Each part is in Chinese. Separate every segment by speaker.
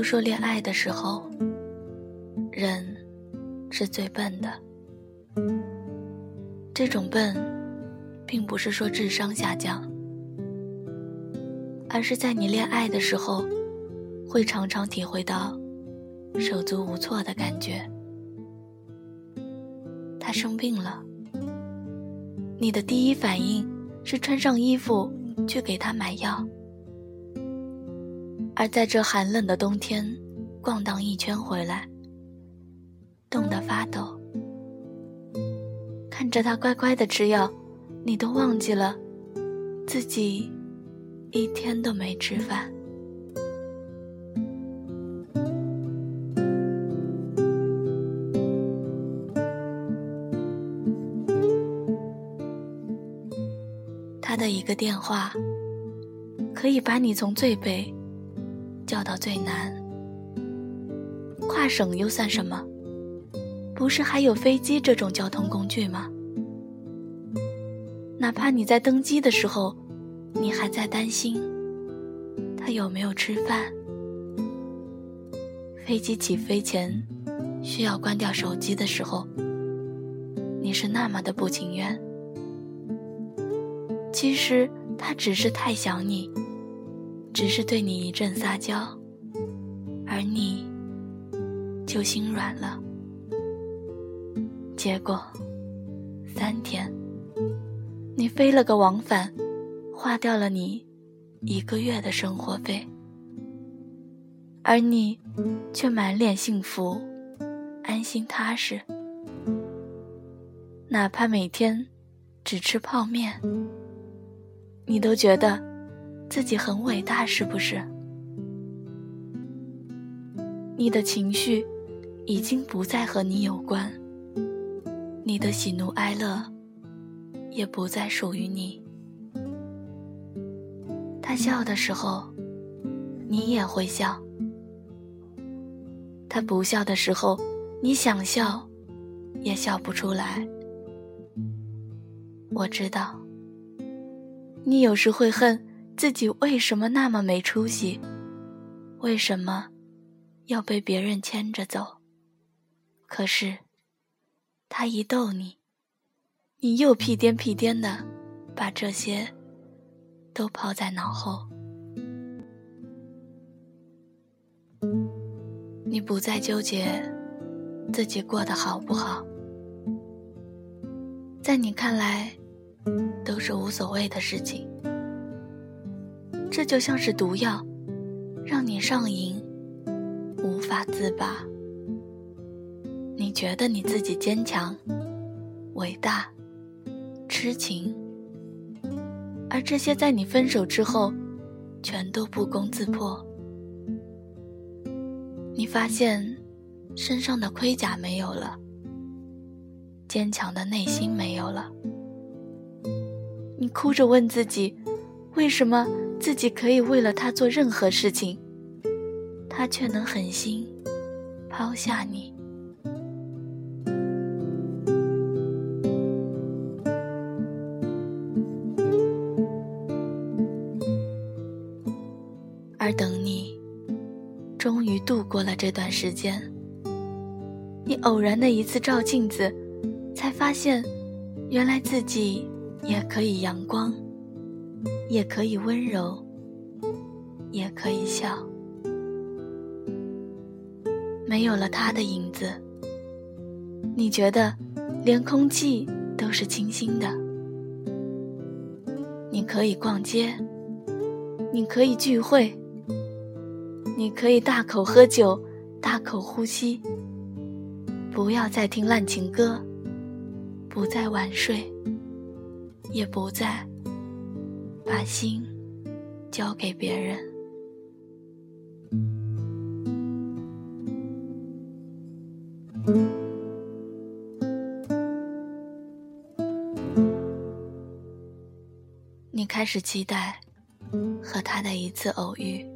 Speaker 1: 都说恋爱的时候，人是最笨的。这种笨，并不是说智商下降，而是在你恋爱的时候，会常常体会到手足无措的感觉。他生病了，你的第一反应是穿上衣服去给他买药。而在这寒冷的冬天，逛荡一圈回来，冻得发抖。看着他乖乖的吃药，你都忘记了自己一天都没吃饭。他的一个电话，可以把你从最北。叫到最难，跨省又算什么？不是还有飞机这种交通工具吗？哪怕你在登机的时候，你还在担心他有没有吃饭；飞机起飞前需要关掉手机的时候，你是那么的不情愿。其实他只是太想你。只是对你一阵撒娇，而你就心软了。结果三天，你飞了个往返，花掉了你一个月的生活费，而你却满脸幸福，安心踏实。哪怕每天只吃泡面，你都觉得。自己很伟大，是不是？你的情绪已经不再和你有关，你的喜怒哀乐也不再属于你。他笑的时候，你也会笑；他不笑的时候，你想笑，也笑不出来。我知道，你有时会恨。自己为什么那么没出息？为什么要被别人牵着走？可是，他一逗你，你又屁颠屁颠的把这些都抛在脑后。你不再纠结自己过得好不好，在你看来都是无所谓的事情。这就像是毒药，让你上瘾，无法自拔。你觉得你自己坚强、伟大、痴情，而这些在你分手之后，全都不攻自破。你发现身上的盔甲没有了，坚强的内心没有了。你哭着问自己，为什么？自己可以为了他做任何事情，他却能狠心抛下你。而等你终于度过了这段时间，你偶然的一次照镜子，才发现，原来自己也可以阳光。也可以温柔，也可以笑。没有了他的影子，你觉得连空气都是清新的。你可以逛街，你可以聚会，你可以大口喝酒，大口呼吸。不要再听烂情歌，不再晚睡，也不再。把心交给别人。你开始期待和他的一次偶遇，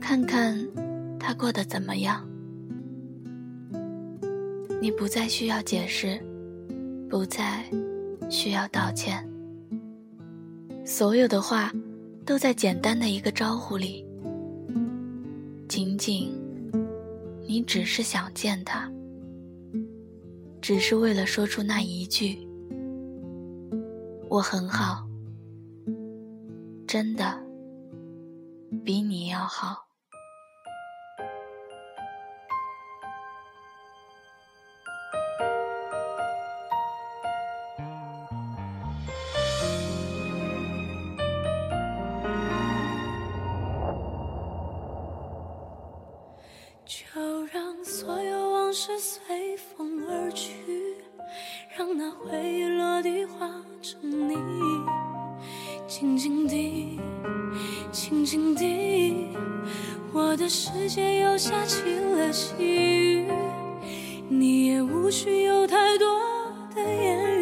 Speaker 1: 看看他过得怎么样。你不再需要解释，不再需要道歉。所有的话，都在简单的一个招呼里。仅仅你只是想见他，只是为了说出那一句“我很好”，真的比你要好。
Speaker 2: 就让所有往事随风而去，让那回忆落地化成泥。静静地，静静地，我的世界又下起了细雨。你也无需有太多的言语，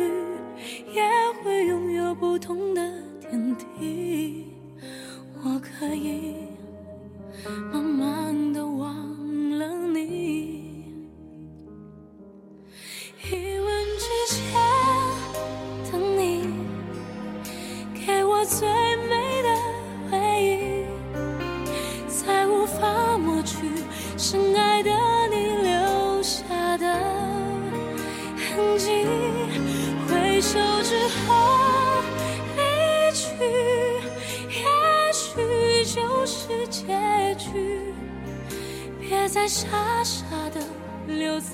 Speaker 2: 再傻傻的留在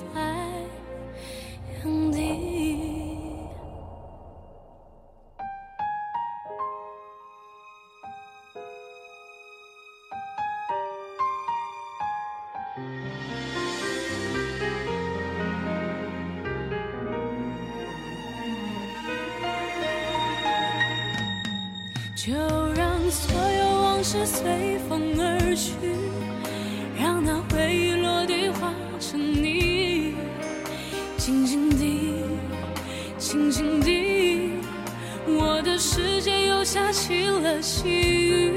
Speaker 2: 原地。就让所有往事随风而去。让那回忆落地化成泥，静静地，静静地，我的世界又下起了细雨。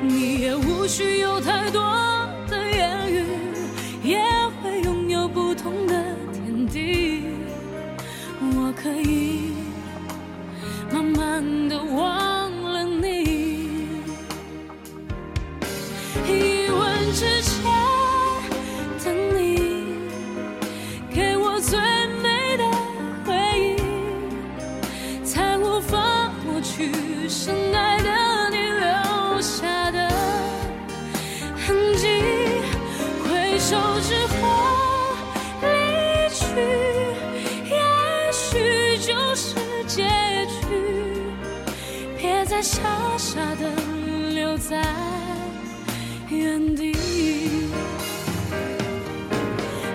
Speaker 2: 你也无需有太多的言语，也会拥有不同的天地。我可以慢慢的忘傻傻的留在原地，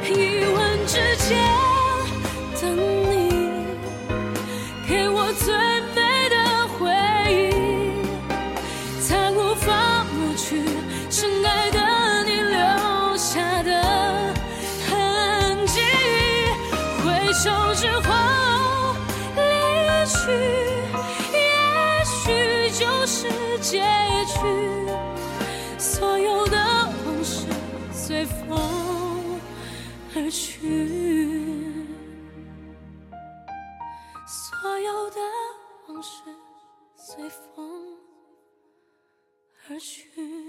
Speaker 2: 一吻之间等你，给我最美的回忆，才无法抹去深爱的你留下的痕迹。回首之后离去。结局，所有的往事随风而去，所有的往事随风而去。